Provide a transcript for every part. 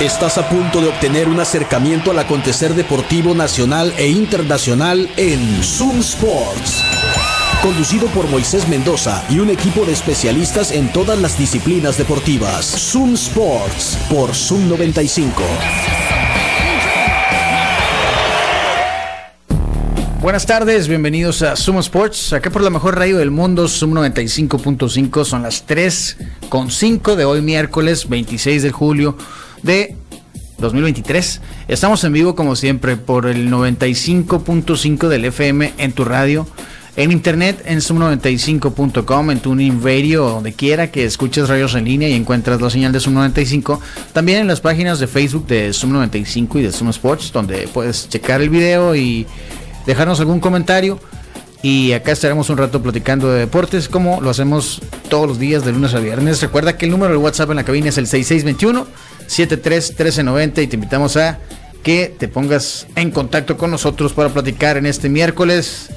Estás a punto de obtener un acercamiento al acontecer deportivo nacional e internacional en Zoom Sports. Conducido por Moisés Mendoza y un equipo de especialistas en todas las disciplinas deportivas. Zoom Sports por Zoom 95. Buenas tardes, bienvenidos a Zoom Sports, acá por la mejor radio del mundo, Zoom 95.5, son las 3 con 5 de hoy miércoles 26 de julio de 2023. Estamos en vivo como siempre por el 95.5 del FM en tu radio, en internet en zoom95.com, en TuneIn Radio, donde quiera que escuches radios en línea y encuentras la señal de Zoom 95. También en las páginas de Facebook de Zoom 95 y de Zoom Sports, donde puedes checar el video y dejarnos algún comentario. Y acá estaremos un rato platicando de deportes, como lo hacemos todos los días de lunes a viernes. Recuerda que el número de WhatsApp en la cabina es el 6621-731390 y te invitamos a que te pongas en contacto con nosotros para platicar en este miércoles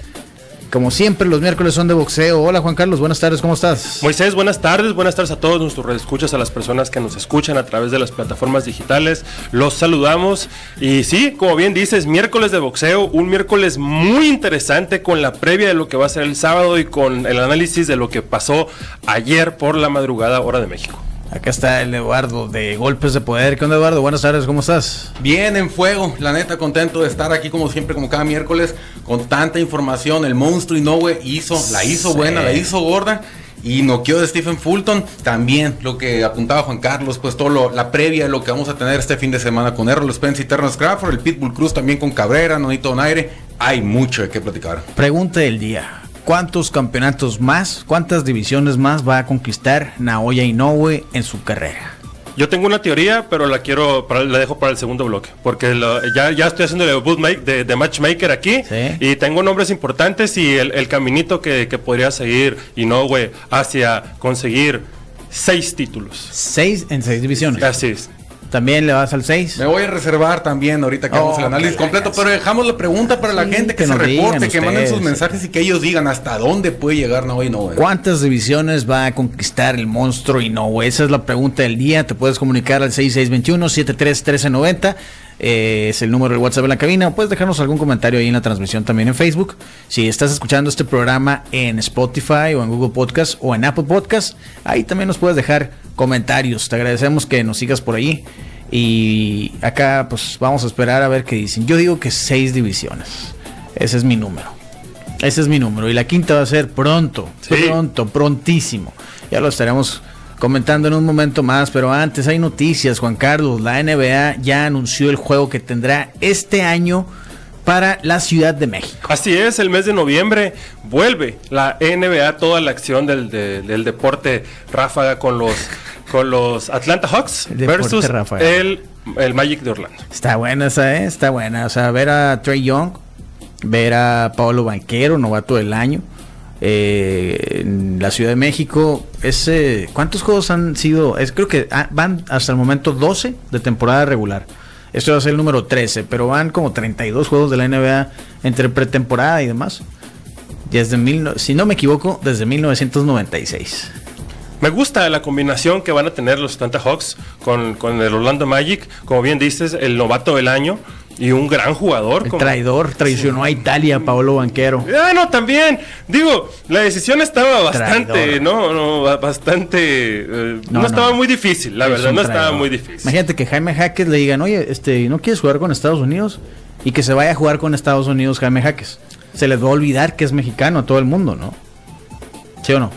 como siempre, los miércoles son de boxeo. Hola Juan Carlos, buenas tardes, ¿cómo estás? Moisés, buenas tardes, buenas tardes a todos nuestros escuchas, a las personas que nos escuchan a través de las plataformas digitales. Los saludamos. Y sí, como bien dices, miércoles de boxeo, un miércoles muy interesante con la previa de lo que va a ser el sábado y con el análisis de lo que pasó ayer por la madrugada, hora de México. Acá está el Eduardo de Golpes de Poder. ¿Qué onda, Eduardo? Buenas tardes, ¿cómo estás? Bien, en fuego. La neta, contento de estar aquí como siempre, como cada miércoles, con tanta información. El monstruo Inoue hizo, la hizo buena, la hizo gorda. Y noqueó de Stephen Fulton. También lo que apuntaba Juan Carlos, pues todo lo, la previa de lo que vamos a tener este fin de semana con Errol Spence y Terrence Crawford, el Pitbull Cruz también con Cabrera, Nonito Donaire. Hay mucho de qué platicar. Pregunta del día. ¿Cuántos campeonatos más, cuántas divisiones más va a conquistar Naoya Inoue en su carrera? Yo tengo una teoría, pero la quiero, para, la dejo para el segundo bloque, porque lo, ya, ya estoy haciendo el bootmake de, de matchmaker aquí Sí. y tengo nombres importantes y el, el caminito que, que podría seguir Inoue hacia conseguir seis títulos. Seis en seis divisiones. Así es. También le vas al 6. Me voy a reservar también ahorita que hagamos Oh, el análisis que completo, pero dejamos la pregunta para la Sí, gente que, que se reporte, que manden sus mensajes y que ellos digan hasta dónde puede llegar Naoya Inoue. ¿Cuántas divisiones va a conquistar el monstruo Inoue? Esa es la pregunta del día. Te puedes comunicar al 6621-731390. Eh, es el número del WhatsApp en la cabina. O puedes dejarnos algún comentario ahí en la transmisión también en Facebook. Si estás escuchando este programa en Spotify o en Google Podcast o en Apple Podcast, ahí también nos puedes dejar comentarios. Te agradecemos que nos sigas por ahí. Y acá pues vamos a esperar a ver qué dicen. Yo digo que seis divisiones. Ese es mi número. Ese es mi número. Y la quinta va a ser pronto. Sí. Pronto, prontísimo. Ya lo estaremos comentando en un momento más. Pero antes hay noticias, Juan Carlos. La NBA ya anunció el juego que tendrá este año para la Ciudad de México. Así es, el mes de noviembre vuelve la NBA, toda la acción del, de- del deporte ráfaga con los, con los Atlanta Hawks El versus el, el Magic de Orlando. Está buena esa, ¿eh? Está buena. O sea, ver a Trey Young, ver a Pablo Banquero, novato del año. Eh, en la Ciudad de México, ese, ¿cuántos juegos han sido? Es, creo que ah, van hasta el momento 12 de temporada regular. Esto va a ser el número 13, pero van como 32 juegos de la NBA entre pretemporada y demás. Desde mil, si no me equivoco, desde 1996. Me gusta la combinación que van a tener los Atlanta Hawks con, con el Orlando Magic, como bien dices, el novato del año y un gran jugador. El como- traidor traicionó a Italia, Paolo Banquero. Ah, no, también. Digo, la decisión estaba bastante, Traidor. no, no, ba- bastante. eh, no, No, estaba no. muy difícil, la Es verdad, no estaba muy difícil. Imagínate que Jaime Jaques le digan, oye, este, ¿no quieres jugar con Estados Unidos? Y que se vaya a jugar con Estados Unidos Jaime Jaques. Se les va a olvidar que es mexicano a todo el mundo, ¿no? ¿Sí o no?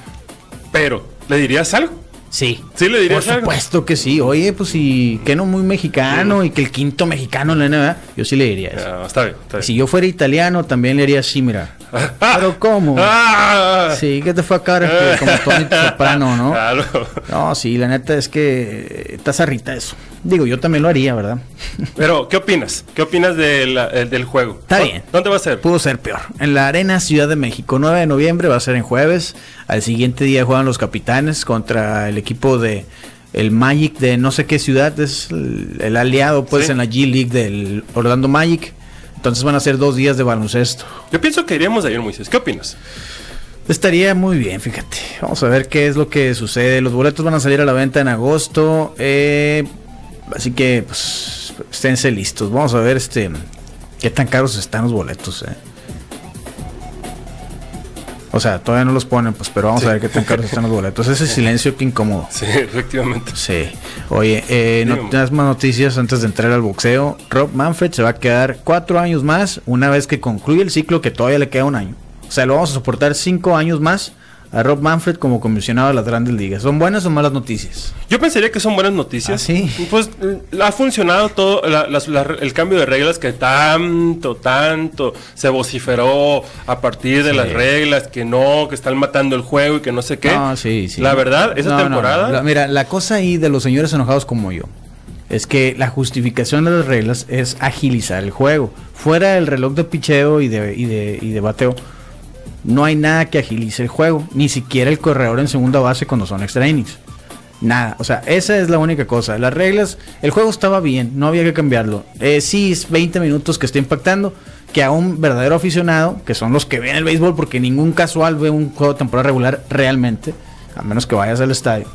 Pero, ¿le dirías algo? Sí. Sí, le Por dirías algo. supuesto que sí. Oye, pues si que no muy mexicano y que el quinto mexicano en la NBA, yo sí le diría eso. Ah, está bien, está bien. Si yo fuera italiano, también le haría así, mira. Pero ¿cómo? Ah, Sí, que te fue acá como Tony Soprano, ¿no? Claro. No, sí, la neta es que está zarrita eso. Digo, yo también lo haría, ¿verdad? Pero, ¿qué opinas? ¿Qué opinas del, el- del juego? Está ¿Dó- bien. ¿Dónde va a ser? Pudo ser peor. En la Arena Ciudad de México, 9 de noviembre, va a ser en jueves. Al siguiente día juegan los capitanes contra el equipo de el Magic de no sé qué ciudad. Es el, el aliado, pues, Sí. en la G League del Orlando Magic. Entonces van a ser dos días de baloncesto. Yo pienso que iríamos ayer, Moisés. ¿Qué opinas? Estaría muy bien, fíjate. Vamos a ver qué es lo que sucede. Los boletos van a salir a la venta en agosto. Eh, Así que, pues, esténse listos. Vamos a ver este qué tan caros están los boletos. Eh. O sea, todavía no los ponen, pues, pero vamos a ver qué tan caros están los boletos. Ese silencio que incómodo. Sí, efectivamente. Sí. Oye, eh, no más noticias antes de entrar al boxeo. Rob Manfred se va a quedar cuatro años más una vez que concluye el ciclo que todavía le queda un año. O sea, lo vamos a soportar cinco años más a Rob Manfred como comisionado de las grandes ligas. ¿Son buenas o malas noticias? Yo pensaría que son buenas noticias. ¿Ah, sí? Pues eh, ha funcionado todo el cambio de reglas que tanto, tanto se vociferó a partir de las reglas, que no, que están matando el juego y que no sé qué. No, sí, sí. La verdad, esa temporada... mira, la cosa ahí de los señores enojados como yo es que la justificación de las reglas es agilizar el juego. Fuera del reloj de picheo y de, y de, y de bateo no hay nada que agilice el juego, ni siquiera el corredor en segunda base cuando son extra innings. Nada, o sea, esa es la única cosa. Las reglas, el juego estaba bien, no había que cambiarlo. Eh, sí, es 20 minutos que está impactando, que a un verdadero aficionado, que son los que ven el béisbol, porque ningún casual ve un juego de temporada regular realmente, a menos que vayas al estadio,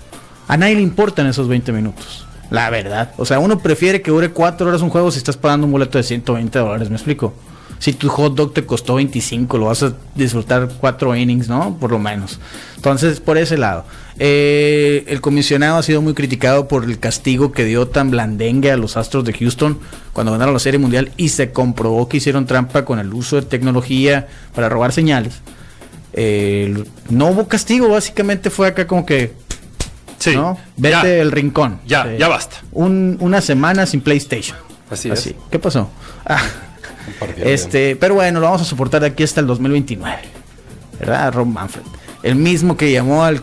a nadie le importan esos 20 minutos. La verdad. O sea, uno prefiere que dure 4 horas un juego si estás pagando un boleto de 120 dólares, ¿me explico? Si tu hot dog te costó 25, lo vas a disfrutar cuatro innings, ¿no? Por lo menos. Entonces, por ese lado. Eh, el comisionado ha sido muy criticado por el castigo que dio tan blandengue a los Astros de Houston cuando ganaron la Serie Mundial y se comprobó que hicieron trampa con el uso de tecnología para robar señales. Eh, no hubo castigo, básicamente fue acá como que Sí. ¿no? Vete el rincón. Ya, ya basta. una semana sin PlayStation. Así, Así. ¿Qué pasó? Ah, este, pero bueno, lo vamos a soportar aquí hasta el 2029. ¿Verdad? Rob Manfred. El mismo que llamó al,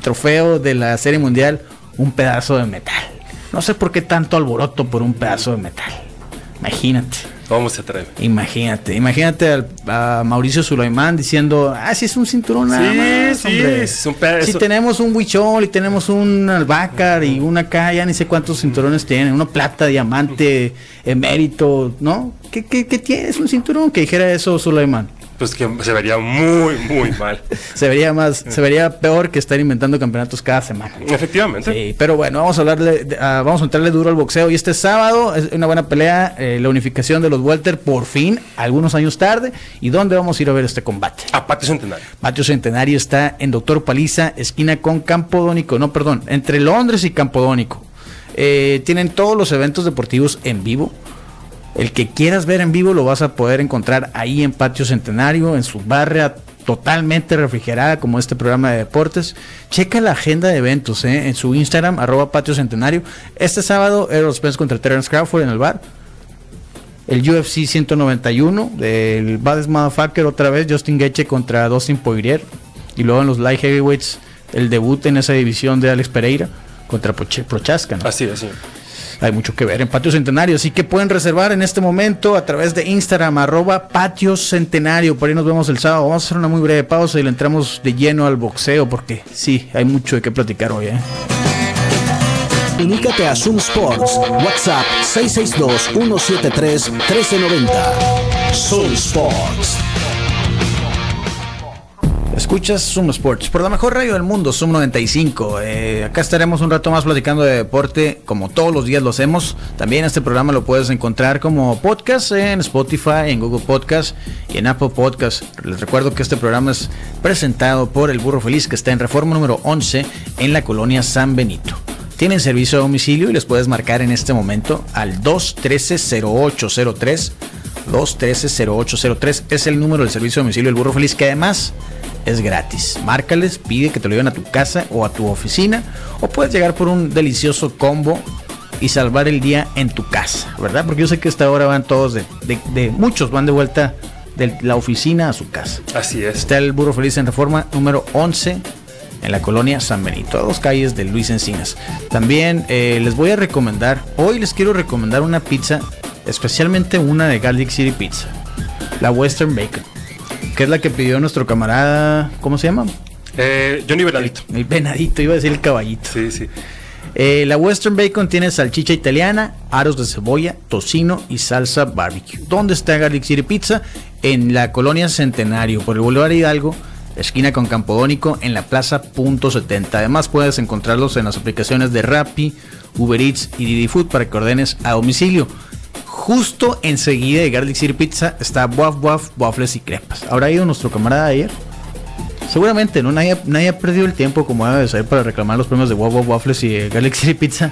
trofeo de la Serie Mundial un pedazo de metal. No sé por qué tanto alboroto por un pedazo de metal. Imagínate. ¿Cómo se atreve? Imagínate, imagínate a Mauricio Sulaimán diciendo, ah, sí es un cinturón nada más, sí, Es un pedazo. Si tenemos un huichol y tenemos un albacar y una acá, ya ni sé cuántos cinturones tienen, uno plata, diamante, emérito, ¿no? ¿Qué, qué, qué tienes? Un cinturón que dijera eso Sulaimán pues que se vería muy, muy mal. se vería más, se vería peor que estar inventando campeonatos cada semana. Efectivamente. Sí, pero bueno, vamos a hablarle, ah, vamos a entrarle duro al boxeo. Y este sábado es una buena pelea, eh, la unificación de los welter por fin, algunos años tarde. ¿Y dónde vamos a ir a ver este combate? A Patio Centenario. Patio Centenario está en Doctor Paliza, esquina con Campodónico, no, perdón, entre Londres y Campodónico. Eh, tienen todos los eventos deportivos en vivo el que quieras ver en vivo lo vas a poder encontrar ahí en Patio Centenario, en su barria totalmente refrigerada como este programa de deportes. Checa la agenda de eventos ¿eh? en su Instagram, arroba Patio Centenario. Este sábado, Errol Spence contra Terence Crawford en el bar. El UFC 191 del Baddest Motherfucker otra vez, Justin Gaethje contra Dustin Poirier. Y luego en los light heavyweights, el debut en esa división de Alex Pereira contra Prochaska. Así, así hay mucho que ver en Patio Centenario. Así que pueden reservar en este momento a través de Instagram, arroba Patio Centenario. Por ahí nos vemos el sábado. Vamos a hacer una muy breve pausa y le entramos de lleno al boxeo porque sí, hay mucho de qué platicar hoy. ¿eh? A Zoom Sports. WhatsApp 662-173-1390. Zoom Sports. Escuchas Zoom Sports por la mejor radio del mundo, Zoom 95. Eh, acá estaremos un rato más platicando de deporte, como todos los días lo hacemos. También este programa lo puedes encontrar como podcast en Spotify, en Google Podcast y en Apple Podcast. Les recuerdo que este programa es presentado por El Burro Feliz, que está en reforma número 11 en la colonia San Benito. Tienen servicio a domicilio y les puedes marcar en este momento al 213-0803. 213-0803 es el número del servicio a domicilio del Burro Feliz, que además es gratis. Márcales, pide que te lo lleven a tu casa o a tu oficina o puedes llegar por un delicioso combo y salvar el día en tu casa, ¿verdad? Porque yo sé que esta hora van todos de, de, muchos van de vuelta de la oficina a su casa. Así es. Está el Burro Feliz en Reforma número 11 en la colonia San Benito, a dos calles de Luis Encinas. También eh, les voy a recomendar, hoy les quiero recomendar una pizza, especialmente una de Garlic City Pizza, la Western Bacon que es la que pidió nuestro camarada, ¿cómo se llama? Eh, Johnny Venadito. El, Venadito, iba a decir el caballito. Sí, sí. Eh, la Western Bacon tiene salchicha italiana, aros de cebolla, tocino y salsa barbecue. ¿Dónde está Garlic City Pizza? En la colonia Centenario, por el Boulevard Hidalgo, esquina con Campodónico, en la plaza punto 70. Además puedes encontrarlos en las aplicaciones de Rappi, Uber Eats y Didi Food para que ordenes a domicilio. Justo enseguida de Garlic City Pizza está Waf Waf, Waffles y Crepas. ¿Habrá ido nuestro camarada ayer? Seguramente, ¿no? Nadie, nadie ha perdido el tiempo como debe de ser para reclamar los premios de Waf Waf, Waffles y eh, Garlic City Pizza.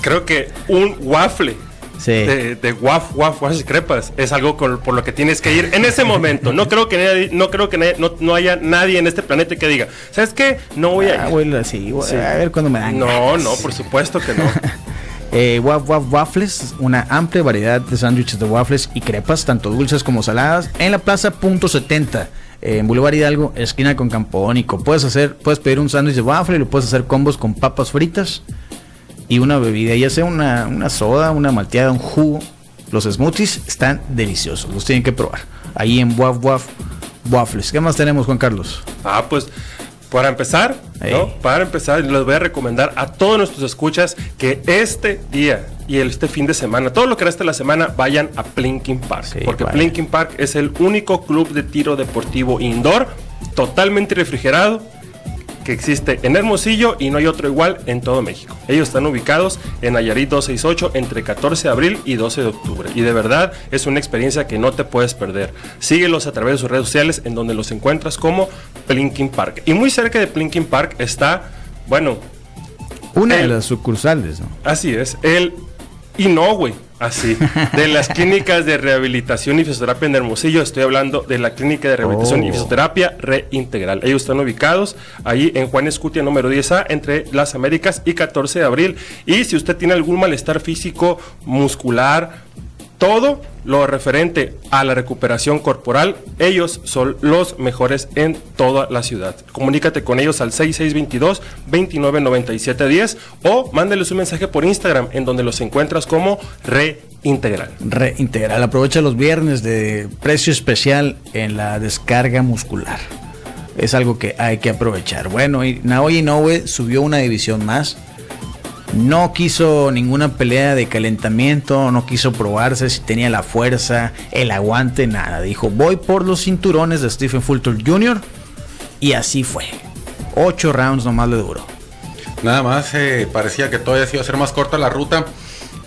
Creo que un waffle Sí. de, de waf, waf, waf y crepas es algo con- por lo que tienes que ir en ese momento. No creo que nadie, no creo que nadie- no, no haya nadie en este planeta que diga, ¿sabes qué? No voy a Ah, ir. güey, sí, güey, Sí. a ver cuándo me dan. No, ganas. no, por supuesto que no. Eh, Waf Waf Waffles, una amplia variedad de sándwiches de waffles y crepas, tanto dulces como saladas, en la plaza Punto 70, eh, en Boulevard Hidalgo, esquina con Campodónico. Puedes hacer, puedes pedir un sándwich de waffle lo puedes hacer combos con papas fritas y una bebida, ya sea una, una soda, una malteada, un jugo. Los smoothies están deliciosos, los tienen que probar. Ahí en Waf Waf Waffles. ¿Qué más tenemos, Juan Carlos? Ah, pues para empezar, ¿no? Para empezar, les voy a recomendar a todos nuestros escuchas que este día y este fin de semana, todo lo que resta de la semana, vayan a Plinking Park. Sí, porque vayan. Plinking Park es el único club de tiro deportivo indoor totalmente refrigerado que existe en Hermosillo y no hay otro igual en todo México. Ellos están ubicados en Nayarit 268 entre 14 de abril y 12 de octubre. Y de verdad es una experiencia que no te puedes perder. Síguelos a través de sus redes sociales en donde los encuentras como Plinking Park. Y muy cerca de Plinking Park está, bueno, Una de las sucursales, ¿no? Así es, el Inoue, así, de las clínicas de rehabilitación y fisioterapia en Hermosillo. Estoy hablando de la clínica de rehabilitación y Oh. fisioterapia reintegral. Ellos están ubicados ahí en Juan Escutia número 10A, entre las Américas y 14 de abril. Y si usted tiene algún malestar físico, muscular, todo lo referente a la recuperación corporal, ellos son los mejores en toda la ciudad. Comunícate con ellos al 6622-299710 o mándeles un mensaje por Instagram en donde los encuentras como Reintegral. Reintegral. Aprovecha los viernes de precio especial en la descarga muscular. Es algo que hay que aprovechar. Bueno, y Naoya Inoue subió una división más. No quiso ninguna pelea de calentamiento, no quiso probarse si tenía la fuerza, el aguante, nada. Dijo, voy por los cinturones de Stephen Fulton Jr. Y así fue. Ocho rounds nomás le duró. Nada más eh, parecía que todavía se iba a ser más corta la ruta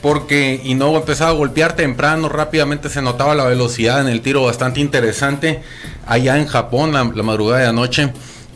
porque Inoue empezaba a golpear temprano, rápidamente se notaba la velocidad en el tiro bastante interesante allá en Japón la, la madrugada de anoche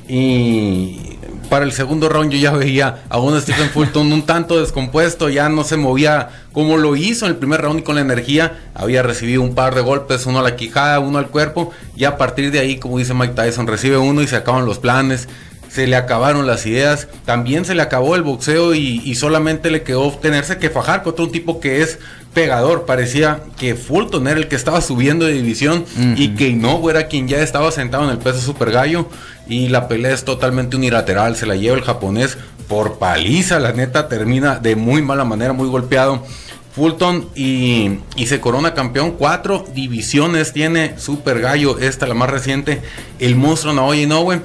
y para el segundo round yo ya veía a un Stephen Fulton un tanto descompuesto, ya no se movía como lo hizo en el primer round y con la energía, había recibido un par de golpes, uno a la quijada, uno al cuerpo y a partir de ahí, como dice Mike Tyson, recibe uno y se acaban los planes se le acabaron las ideas, también se le acabó el boxeo y, y solamente le quedó tenerse que fajar contra un tipo que es pegador. Parecía que Fulton era el que estaba subiendo de división y que Inoue era quien ya estaba sentado en el peso super gallo y la pelea es totalmente unilateral, se la lleva el japonés por paliza, la neta termina de muy mala manera, muy golpeado. Fulton y, y se corona campeón. Cuatro divisiones tiene Super Gallo, esta la más reciente. El monstruo Naoya Inoue,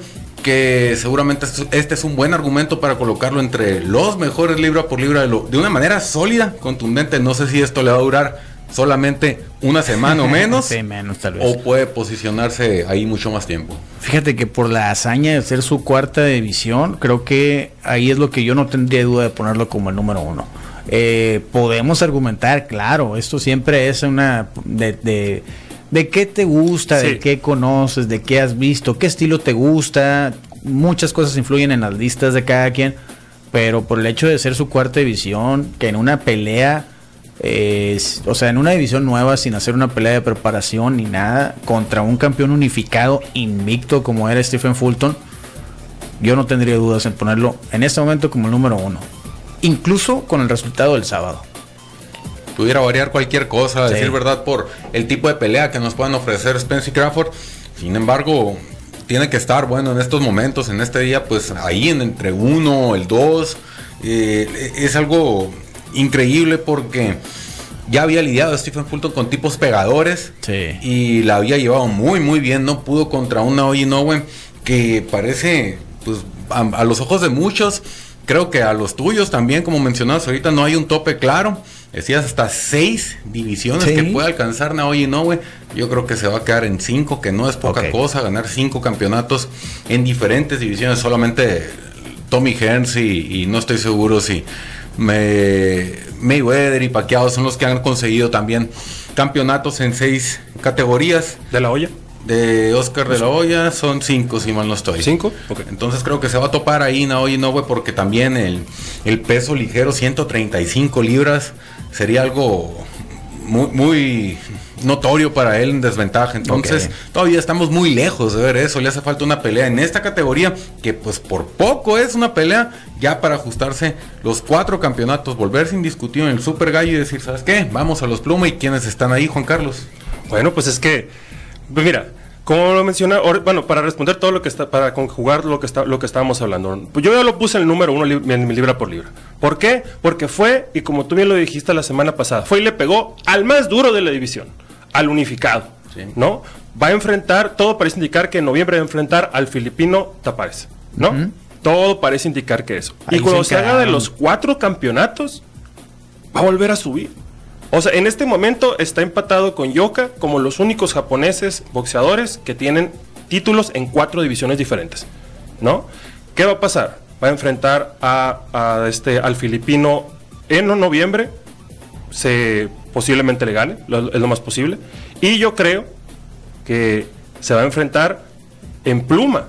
que seguramente es- este es un buen argumento para colocarlo entre los mejores libra por libra de, lo- de una manera sólida, contundente. No sé si esto le va a durar solamente una semana o menos. Sí, menos, tal vez. o puede posicionarse ahí mucho más tiempo. Fíjate que por la hazaña de ser su cuarta división, creo que ahí es lo que yo no tendría duda de ponerlo como el número uno. Eh, podemos argumentar, claro, esto siempre es una de, de, de qué te gusta, Sí. de qué conoces, de qué has visto, qué estilo te gusta. Muchas cosas influyen en las listas de cada quien, pero por el hecho de ser su cuarta división, que en una pelea eh, o sea, en una división nueva, sin hacer una pelea de preparación ni nada, contra un campeón unificado invicto como era Stephen Fulton, yo no tendría dudas en ponerlo en este momento como el número uno. Incluso con el resultado del sábado. Pudiera variar cualquier cosa, a Sí. decir verdad, por el tipo de pelea que nos puedan ofrecer Spence y Crawford. Sin embargo, tiene que estar, bueno, en estos momentos, en este día, pues ahí en entre uno, el dos. eh, es algo increíble porque ya había lidiado Stephen Fulton con tipos pegadores Sí. y la había llevado muy, muy bien. No pudo contra una Inoue que parece, pues, a, a los ojos de muchos, creo que a los tuyos también, como mencionabas ahorita, no hay un tope claro. Decías hasta seis divisiones Sí. que puede alcanzar Naoya Inoue. Yo creo que se va a quedar en cinco, que no es poca cosa, ganar cinco campeonatos en diferentes divisiones. Solamente Tommy Hearns y, y no estoy seguro si me, Mayweather y Pacquiao son los que han conseguido también campeonatos en seis categorías. ¿De la olla? De Oscar de la Hoya son cinco, si mal no estoy. ¿Cinco? Entonces creo que se va a topar ahí Naoya Inoue porque también el, el peso ligero, 135 libras, sería algo muy, muy notorio para él en desventaja. Entonces todavía estamos muy lejos de ver eso. Le hace falta una pelea en esta categoría que pues por poco es una pelea ya para ajustarse los cuatro campeonatos, volverse indiscutido en el Super Gallo y decir, ¿sabes qué? Vamos a los Pluma y quiénes están ahí, Juan Carlos. Bueno, pues es que, pues mira, como lo menciona, bueno, para responder todo lo que está, para conjugar lo que está, lo que estábamos hablando, yo ya lo puse en el número uno en mi libra por libra. ¿Por qué? Porque fue, y como tú bien lo dijiste la semana pasada, fue y le pegó al más duro de la división, al unificado, Sí. ¿no? Va a enfrentar, todo parece indicar que en noviembre va a enfrentar al filipino Tapares, ¿no? Todo parece indicar que eso. Ahí y cuando se se haga de los cuatro campeonatos, va a volver a subir. O sea, en este momento está empatado con Yoka como los únicos japoneses boxeadores que tienen títulos en cuatro divisiones diferentes, ¿no? ¿Qué va a pasar? Va a enfrentar a, este, al filipino en noviembre, se posiblemente le gane, es lo más posible, y yo creo que se va a enfrentar en pluma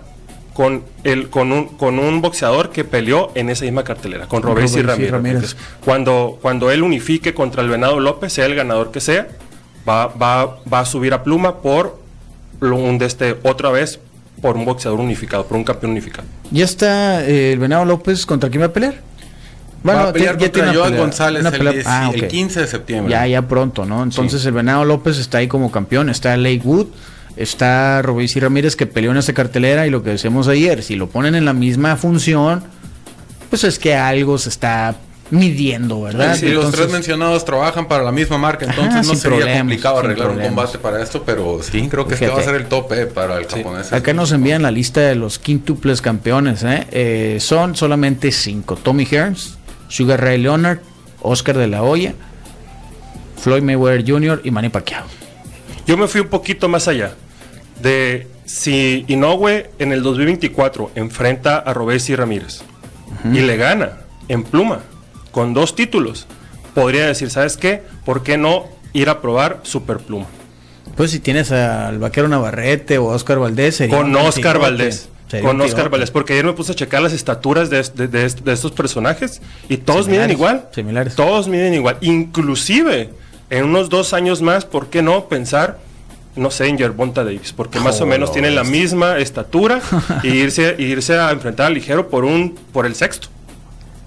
con, el, con, un, con un boxeador que peleó en esa misma cartelera, con Robert C. Ramírez. Ramírez. Cuando, cuando él unifique contra el Venado López, sea el ganador que sea, va, va, va a subir a pluma por un de este, otra vez por un boxeador unificado, por un campeón unificado. Ya está eh, el Venado López contra quién va a pelear. va a pelear ti- ya contra tiene una Joan pelea, González el, pelea- 10 ah, el ok. 15 de septiembre. Ya, ya pronto, ¿no? Entonces el Venado López está ahí como campeón, está Lake Wood, está Robinson Ramírez que peleó en esa cartelera y lo que decíamos ayer, si lo ponen en la misma función, pues es que algo se está midiendo, ¿verdad? Si los Entonces, tres mencionados trabajan para la misma marca, entonces Ajá, no sería problemas, complicado arreglar un combate para esto, pero sí, creo que este va a Fíjate. ser el tope para el japonés. Acá nos envían la lista de los quintuples campeones, ¿eh? Eh, son solamente cinco. Tommy Hearns, Sugar Ray Leonard, Oscar de la Hoya, Floyd Mayweather Jr. y Manny Pacquiao. Yo me fui un poquito más allá de si Inoue en el 2024 enfrenta a Robesi Ramírez y le gana en pluma con dos títulos, podría decir, ¿sabes qué? ¿Por qué no ir a probar Super Pluma? Pues si tienes al vaquero Navarrete o a Oscar Valdés, sería Con Oscar. Valdés. Sería Con Oscar. Valdés, porque ayer me puse a checar las estaturas de, de- de- de estos personajes y todos Similares, miden igual. similares. Todos miden igual. Inclusive, en unos dos años más, ¿por qué no pensar, no sé, en Yerbonta Davis? Porque más o menos no, tienen la misma estatura y irse, a enfrentar al ligero por un por el sexto.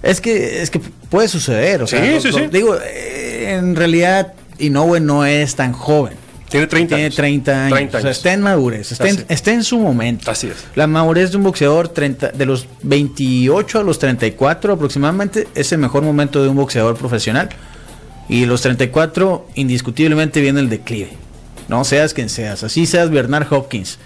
Es que, es que puede suceder. O Sí, sea, sí, sí. Digo, eh, en realidad, Inoue no es tan joven. Tiene 30 Tiene años. 30 años. 30 O sea, años. está en madurez, está, en, está en su momento. Así es. La madurez de un boxeador 30, de los 28 a los 34 aproximadamente es el mejor momento de un boxeador profesional. Y los 34 indiscutiblemente viene el declive. No seas quien seas, así seas Bernard Hopkins.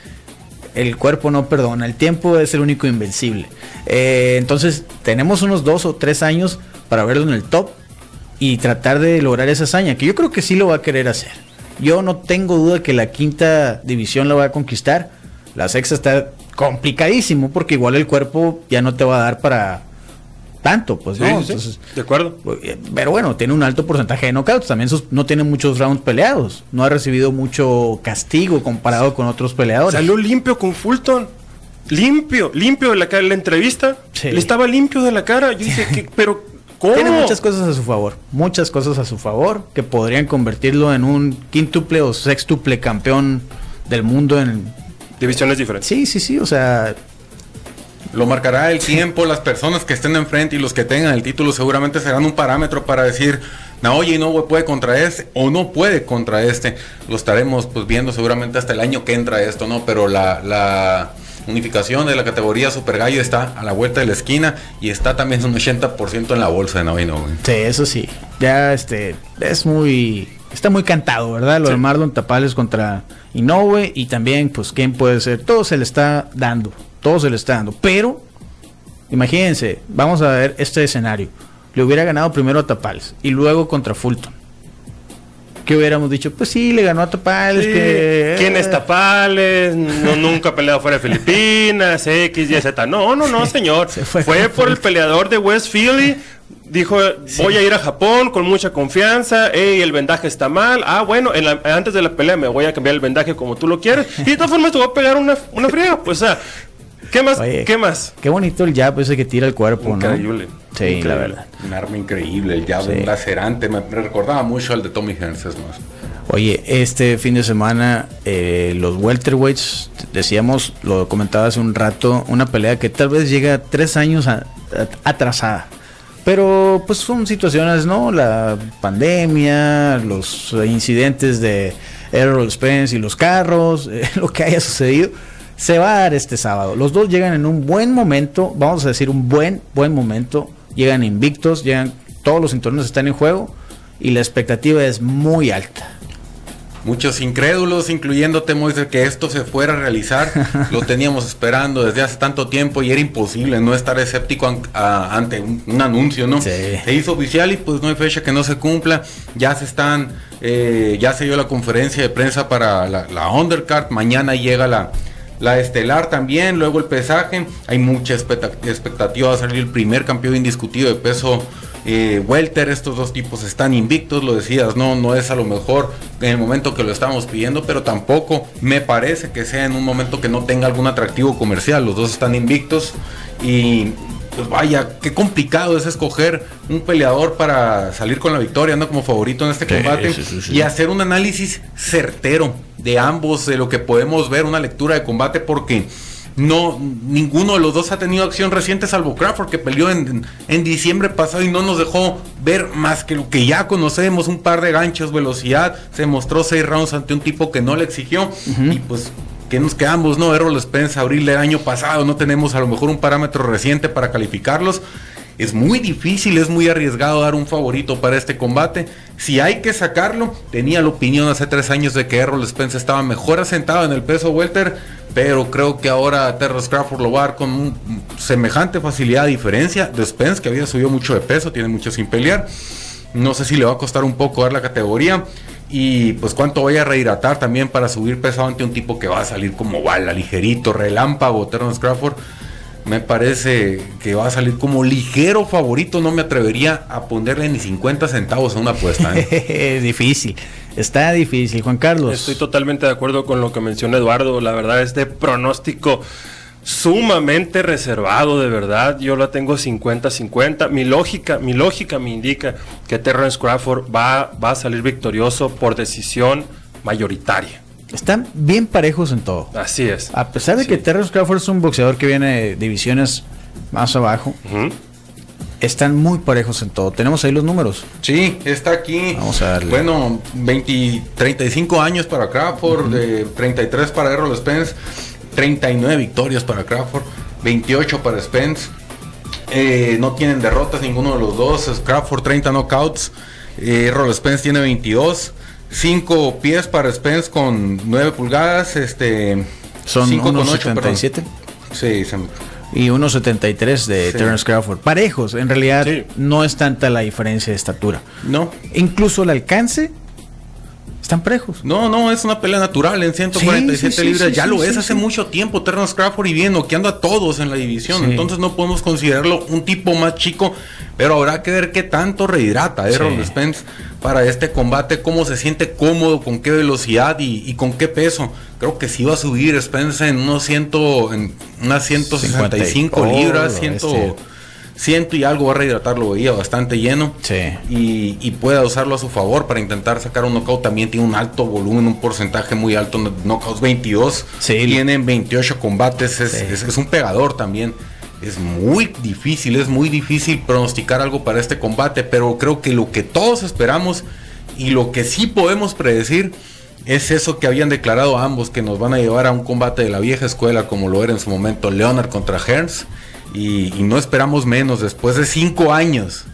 El cuerpo no perdona, el tiempo es el único invencible. Eh, entonces tenemos unos dos o tres años para verlo en el top y tratar de lograr esa hazaña, que yo creo que sí lo va a querer hacer. Yo no tengo duda que la quinta división la va a conquistar. La sexta está complicadísimo porque igual el cuerpo ya no te va a dar para tanto, pues Sí, no. sí. Entonces, de acuerdo. eh, pero bueno, tiene un alto porcentaje de knockouts. También sus- no tiene muchos rounds peleados. No ha recibido mucho castigo comparado con otros peleadores. Salió limpio con Fulton. Limpio, limpio de la cara. La entrevista Sí. le estaba limpio de la cara. Yo dije, ¿qué? pero ¿cómo? Tiene muchas cosas a su favor. Muchas cosas a su favor que podrían convertirlo en un quíntuple o sextuple campeón del mundo en... Divisiones diferentes. Sí, sí, sí. O sea, Lo marcará el tiempo, las personas que estén enfrente y los que tengan el título seguramente serán un parámetro para decir, Naoya Inoue puede contra este o no puede contra este. Lo estaremos pues viendo seguramente hasta el año que entra esto, ¿no? Pero la, la unificación de la categoría Super Gallo está a la vuelta de la esquina y está también un 80% en la bolsa de Naoya Inoue. sí, eso sí. Ya este es muy... Está muy cantado, ¿verdad? Lo Sí. de Marlon Tapales contra Inoue y también, pues, ¿quién puede ser? Todo se le está dando. Todo se le está dando. Pero, imagínense, vamos a ver este escenario. le hubiera ganado primero a Tapales y luego contra Fulton. ¿Qué hubiéramos dicho? Pues sí, le ganó a Tapales. Sí, que, ¿Quién es eh, Tapales? No, nunca ha peleado fuera de Filipinas, X, Y, Z. No, no, no, señor. Se fue fue por el peleador de West Philly. Dijo, voy a ir a Japón con mucha confianza. Ey, el vendaje está mal. Ah, bueno, en la- antes de la pelea me voy a cambiar el vendaje como tú lo quieres. Y de todas formas te voy a pegar una, una friega. Pues, o sea, ¿qué más? Oye, ¿Qué más? Qué bonito el jab ese que tira el cuerpo, ¿no? Increíble. Sí, Increíble. la verdad. Un arma increíble, el llave Sí. lacerante. Me, me recordaba mucho al de Tommy Hearns, es más. Oye, este fin de semana eh, los welterweights, decíamos, lo comentaba hace un rato, una pelea que tal vez llega tres años a- a- atrasada. Pero pues son situaciones, ¿no? La pandemia, los incidentes de Errol Spence y los carros, eh, lo que haya sucedido, se va a dar este sábado. Los dos llegan en un buen momento, vamos a decir un buen, buen momento. Llegan invictos, llegan, todos los cinturones están en juego y la expectativa es muy alta. Muchos incrédulos, incluyéndote, Moisés, que esto se fuera a realizar. Lo teníamos esperando desde hace tanto tiempo y era imposible no estar escéptico an- a- ante un, un anuncio, ¿no? Sí. Se hizo oficial y pues no hay fecha que no se cumpla. Ya se están, eh, ya se dio la conferencia de prensa para la, la undercard. Mañana llega la, la estelar también, luego el pesaje. Hay mucha expecta- expectativa de salir el primer campeón indiscutido de peso eh, welter. Estos dos tipos están invictos, lo decías, no, no es a lo mejor en el momento que lo estamos pidiendo, pero tampoco me parece que sea en un momento que no tenga algún atractivo comercial. Los dos están invictos y pues vaya, qué complicado es escoger un peleador para salir con la victoria, anda como favorito en este combate sí, sí, sí. y hacer un análisis certero de ambos, de lo que podemos ver, una lectura de combate, porque no ninguno de los dos ha tenido acción reciente, salvo Crawford, que peleó en, en diciembre pasado y no nos dejó ver más que lo que ya conocemos, un par de ganchos, velocidad, se mostró seis rounds ante un tipo que no le exigió, y pues que nos quedamos, ¿no? Errol Spence, abril del año pasado, no tenemos a lo mejor un parámetro reciente para calificarlos. Es muy difícil, es muy arriesgado dar un favorito para este combate. Si hay que sacarlo, tenía la opinión hace tres años de que Errol Spence estaba mejor asentado en el peso welter, pero creo que ahora Terrence Crawford lo va a dar con semejante facilidad, a diferencia de Spence, que había subido mucho de peso, tiene mucho sin pelear. No sé si le va a costar un poco dar la categoría. Y pues cuánto voy a rehidratar también para subir pesado ante un tipo que va a salir como bala, ligerito, relámpago, Terrence Crawford. Me parece que va a salir como ligero favorito. No me atrevería a ponerle ni 50 centavos a una apuesta. ¿eh? Difícil, está difícil, Juan Carlos. Estoy totalmente de acuerdo con lo que menciona Eduardo. La verdad, este pronóstico sumamente reservado, de verdad. Yo la tengo 50-50. Mi lógica, mi lógica me indica que Terrence Crawford va, va a salir victorioso por decisión mayoritaria. Están bien parejos en todo. Así es. A pesar de que Terrence Crawford es un boxeador que viene de divisiones más abajo, están muy parejos en todo. Tenemos ahí los números. Sí, está aquí. Vamos a darle. Bueno, 20, 35 años para Crawford, de 33 para Errol Spence, 39 victorias para Crawford, 28 para Spence. Eh, no tienen derrotas ninguno de los dos. Crawford 30 knockouts. Eh, Errol Spence tiene 22. 5 pies para Spence con 9 pulgadas. Este, Son cinco con unos ocho, perdón. 77 Sí, se me- y unos 73 de Sí. Terrence Crawford. Parejos, en realidad Sí. no es tanta la diferencia de estatura. no. Incluso el alcance están parejos. No, no, es una pelea natural en 147 Sí, sí, libras. sí, ya lo es hace mucho tiempo. Terrence Crawford y bien noqueando a todos en la división. Entonces no podemos considerarlo un tipo más chico. Pero habrá que ver qué tanto rehidrata Errol Sí. Spence para este combate. Cómo se siente cómodo, con qué velocidad y, y con qué peso. Creo que sí va a subir Spence en unos, ciento, en unas 165 50 y- libras. Oh, ciento, bestia. Ciento y algo va a rehidratar. Lo veía bastante lleno Sí. y, y pueda usarlo a su favor para intentar sacar un knockout. También tiene un alto volumen, un porcentaje muy alto. no- Knockouts 22. Sí. Tienen 28 combates. Es, Sí. es- es un pegador también. Es muy difícil, es muy difícil pronosticar algo para este combate. Pero creo que lo que todos esperamos y lo que sí podemos predecir es eso que habían declarado ambos, que nos van a llevar a un combate de la vieja escuela como lo era en su momento Leonard contra Hearns. Y, y no esperamos menos después de cinco años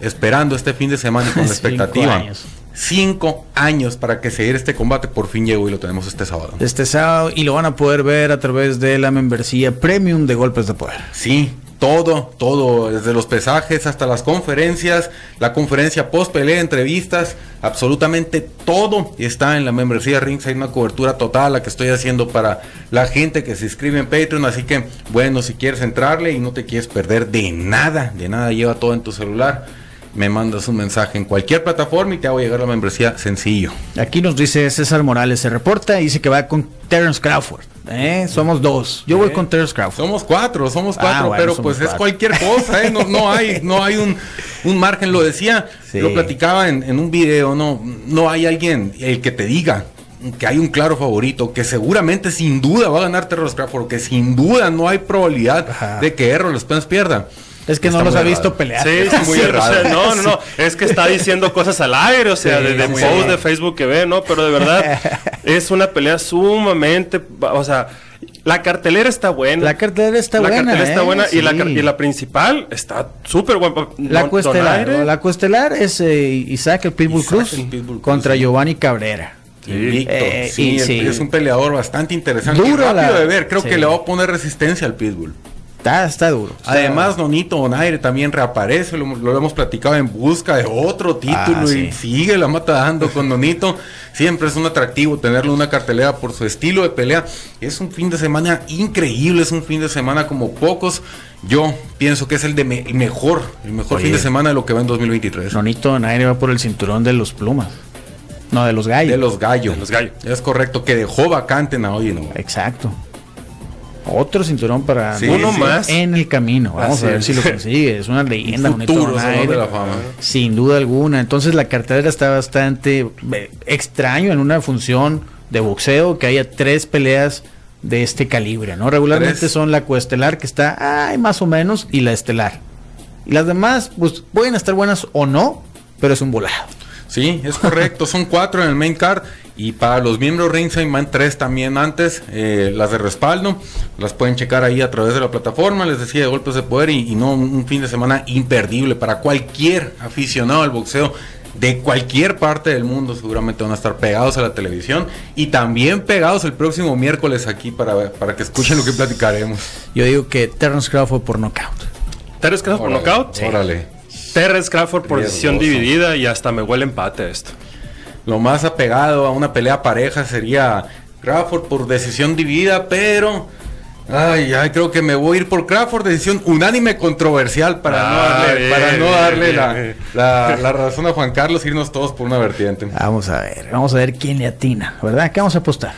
esperando este fin de semana con la Cinco expectativa. años. Cinco años para que se diera este combate. Por fin llegó y lo tenemos este sábado. Este sábado y lo van a poder ver a través de la membresía premium de Golpes de Poder. Sí, todo, todo, desde los pesajes hasta las conferencias, la conferencia post pelea, entrevistas, absolutamente todo está en la membresía Rings. Hay una cobertura total la que estoy haciendo para la gente que se inscribe en Patreon. Así que, bueno, si quieres entrarle y no te quieres perder de nada, de nada, lleva todo en tu celular me mandas un mensaje en cualquier plataforma y te hago llegar la membresía sencillo. Aquí nos dice César Morales, se reporta y dice que va con Terence Crawford. ¿Eh? Somos dos. Yo voy con Terence Crawford. Somos cuatro, somos ah, cuatro, pero pues es cualquier cosa, ¿eh? no, hay, no hay un, margen. Lo decía, lo platicaba en, un video, no, no hay alguien el que te diga que hay un claro favorito, que seguramente sin duda va a ganar Terence Crawford, que sin duda no hay probabilidad de que Errol Spence pierda. Es que no los ha visto pelear. Sí, sí, muy errado. no, no, no. Es que está diciendo cosas al aire, o sea, de, post de Facebook que ve, ¿no? Pero de verdad, es una pelea sumamente. O sea, la cartelera está buena. La cartelera está buena. La cartelera está buena y, la, y, la, principal está súper buena. La cuestelar, la cuestelar es eh, Isaac el Pitbull Cruz contra Giovanni Cabrera. Sí, eh, sí, es un peleador bastante interesante. Duro rápido de ver. Creo que le va a poner resistencia al Pitbull. Está, duro. Además, Nonito Donaire también reaparece, lo, hemos platicado en busca de otro título ah, y sigue la mata dando con Nonito. Siempre es un atractivo tenerlo una cartelera por su estilo de pelea. Es un fin de semana increíble, es un fin de semana como pocos. Yo pienso que es el de mejor, el mejor fin de semana de lo que va en 2023. Nonito Donaire va por el cinturón de los plumas. No, de los gallos. De los gallos. los gallos. Es correcto, que dejó vacante en hoy, ¿no? Exacto. Otro cinturón para uno más en el camino. Vamos a ver si lo consigue. Es una leyenda, un futuro, de la fama. Sin duda alguna. Entonces la cartelera está bastante eh, extraño en una función de boxeo que haya tres peleas de este calibre, ¿no? Regularmente son la coestelar que está ay, más o menos y la estelar. Y las demás, pues pueden estar buenas o no, pero es un volado. Sí, es correcto. Son cuatro en el main card. Y para los miembros Ringside van tres también antes. Eh, las de respaldo. Las pueden checar ahí a través de la plataforma. Les decía de golpes de poder. Y, no un fin de semana imperdible para cualquier aficionado al boxeo. De cualquier parte del mundo seguramente van a estar pegados a la televisión y también pegados el próximo miércoles aquí para, para que escuchen lo que platicaremos. Yo digo que Terrence Crawford por knockout. ¿Terrence Crawford por knockout? Órale. Terrence Crawford por decisión dividida y hasta me huele empate esto. Lo más apegado a una pelea pareja sería Crawford por decisión dividida, pero Ay, ay, creo que me voy a ir por Crawford, decisión unánime controversial para no ah, darle, para no darle la, la, razón a Juan Carlos, irnos todos por una vertiente. Vamos a ver, vamos a ver quién le atina, ¿verdad? ¿Qué vamos a apostar?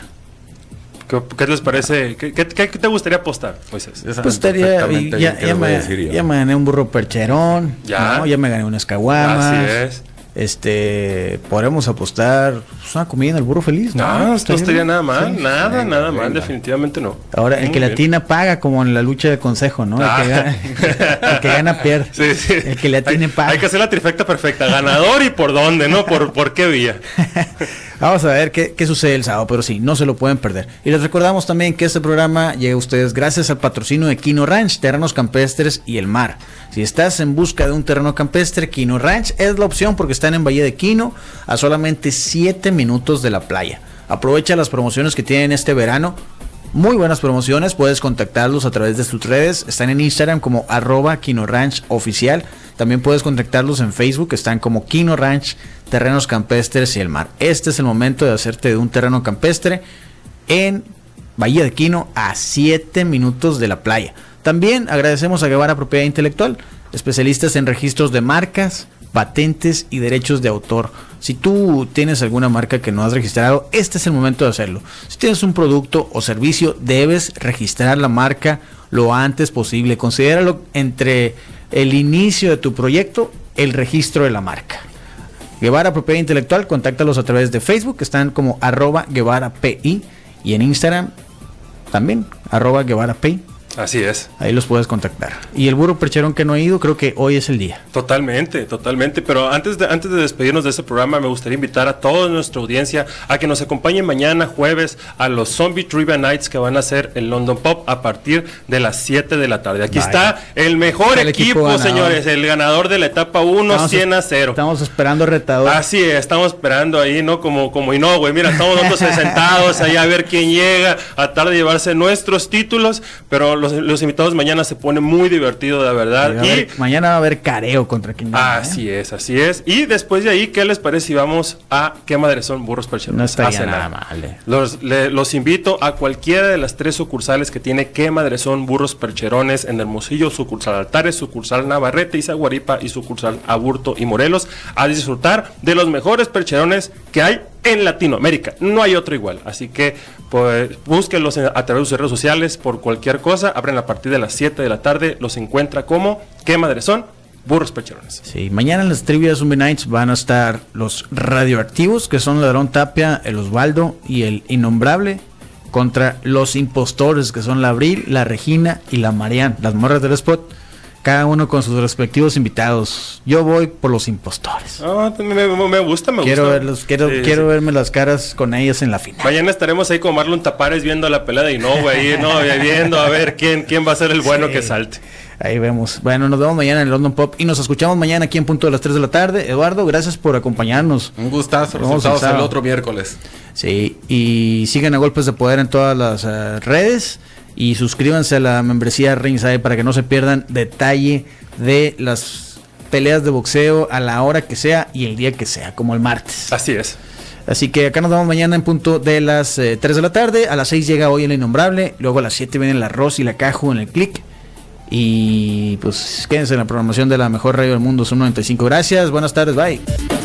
¿Qué, les parece? ¿Qué, te gustaría apostar, Pues estaría, ya, ya, me, ya, me, gané un burro percherón, ya, ya me gané un escaguamas. Así es. Este, podemos apostar pues, una comida en el burro feliz, ¿no? No, no estaría nada mal, nada, nada mal, definitivamente no. Ahora, el que latina paga como en la lucha de consejo, ¿no? El, que, ah. gana, el que gana pierde. Sí, sí. El que latina paga. Hay que hacer la trifecta perfecta, ganador y por dónde, ¿no? Por, por qué vía. Vamos a ver qué, qué, sucede el sábado, pero sí, no se lo pueden perder. Y les recordamos también que este programa llega a ustedes gracias al patrocinio de Kino Ranch, terrenos campestres y el mar. Si estás en busca de un terreno campestre, Kino Ranch es la opción porque están en Bahía de Quino, a solamente 7 minutos de la playa. Aprovecha las promociones que tienen este verano. Muy buenas promociones, puedes contactarlos a través de sus redes. Están en Instagram como arroba Kino Ranch Oficial. También puedes contactarlos en Facebook, están como Kino Ranch, Terrenos Campestres y el Mar. Este es el momento de hacerte de un terreno campestre en Bahía de Quino a 7 minutos de la playa. También agradecemos a Guevara Propiedad Intelectual, especialistas en registros de marcas, patentes y derechos de autor. Si tú tienes alguna marca que no has registrado, este es el momento de hacerlo. Si tienes un producto o servicio, debes registrar la marca lo antes posible. Considéralo entre el inicio de tu proyecto, el registro de la marca. Guevara Propiedad Intelectual, contáctalos a través de Facebook, están como arroba Guevara y en Instagram también, arroba Guevara PI. Así es. Ahí los puedes contactar. Y el burro percherón que no ha ido, creo que hoy es el día. Totalmente, totalmente. Pero antes de, antes de despedirnos de este programa, me gustaría invitar a toda nuestra audiencia a que nos acompañen mañana jueves a los Zombie Trivia Nights que van a hacer en London Pop a partir de las 7 de la tarde. Aquí está el mejor equipo, señores, el ganador de la etapa 1, 100 a 0. Estamos esperando retador. Así es, estamos esperando ahí, ¿no? Como, como y no, güey. Mira, estamos nosotros sentados ahí a ver quién llega a tarde de llevarse nuestros títulos, pero los, los invitados mañana se pone muy divertido, de verdad. Va Y haber- mañana va a haber careo contra quien gane, ¿eh? Así es, así es. Y después de ahí, ¿qué les parece si vamos a qué madre son burros percherones? No cenar. nada mal, eh. Los, le- los invito a cualquiera de las tres sucursales que tiene qué madre son burros percherones en Hermosillo, sucursal Altares, sucursal Navarrete y Zaguaripa y sucursal Aburto y Morelos a disfrutar de los mejores percherones que hay en Latinoamérica. No hay otro igual. Así que pues búsquenlos en- a través de sus redes sociales por cualquier cosa. Abren a partir de las 7 de la tarde. Los encuentra como qué madre son burros percherones. Sí, mañana en las trivias Zombie Nights van a estar los radioactivos, que son Ladrón Tapia, el Osvaldo y el Innombrable, contra los impostores, que son la Abril, la Regina y la Marian, las morras del spot, cada uno con sus respectivos invitados. Yo voy por los impostores. Ah, me, me- me gusta, me Quiero gusta. verlos, quiero, Sí, quiero sí. verme las caras con ellas en la final. Mañana estaremos ahí con Marlon Tapares viendo la pelea de Innova ahí, no, viendo a ver quién, quién va a ser el bueno Sí. que salte. Ahí vemos. Bueno, nos vemos mañana en el London Pop y nos escuchamos mañana aquí en punto de las 3 de la tarde. Eduardo, gracias por acompañarnos. Un gustazo, Vamos resultados el otro miércoles. Sí, y sigan a Golpes de Poder en todas las eh, redes y suscríbanse a la membresía Ringside para que no se pierdan detalle de las peleas de boxeo a la hora que sea y el día que sea, como el martes. Así es. Así que acá nos vemos mañana en punto de las eh, 3 de la tarde. A las 6 llega hoy el innombrable. Luego a las 7 viene el arroz y la caju en el click. Y pues quédense en la programación de la mejor radio del mundo, Zoom 95. Gracias, buenas tardes, bye.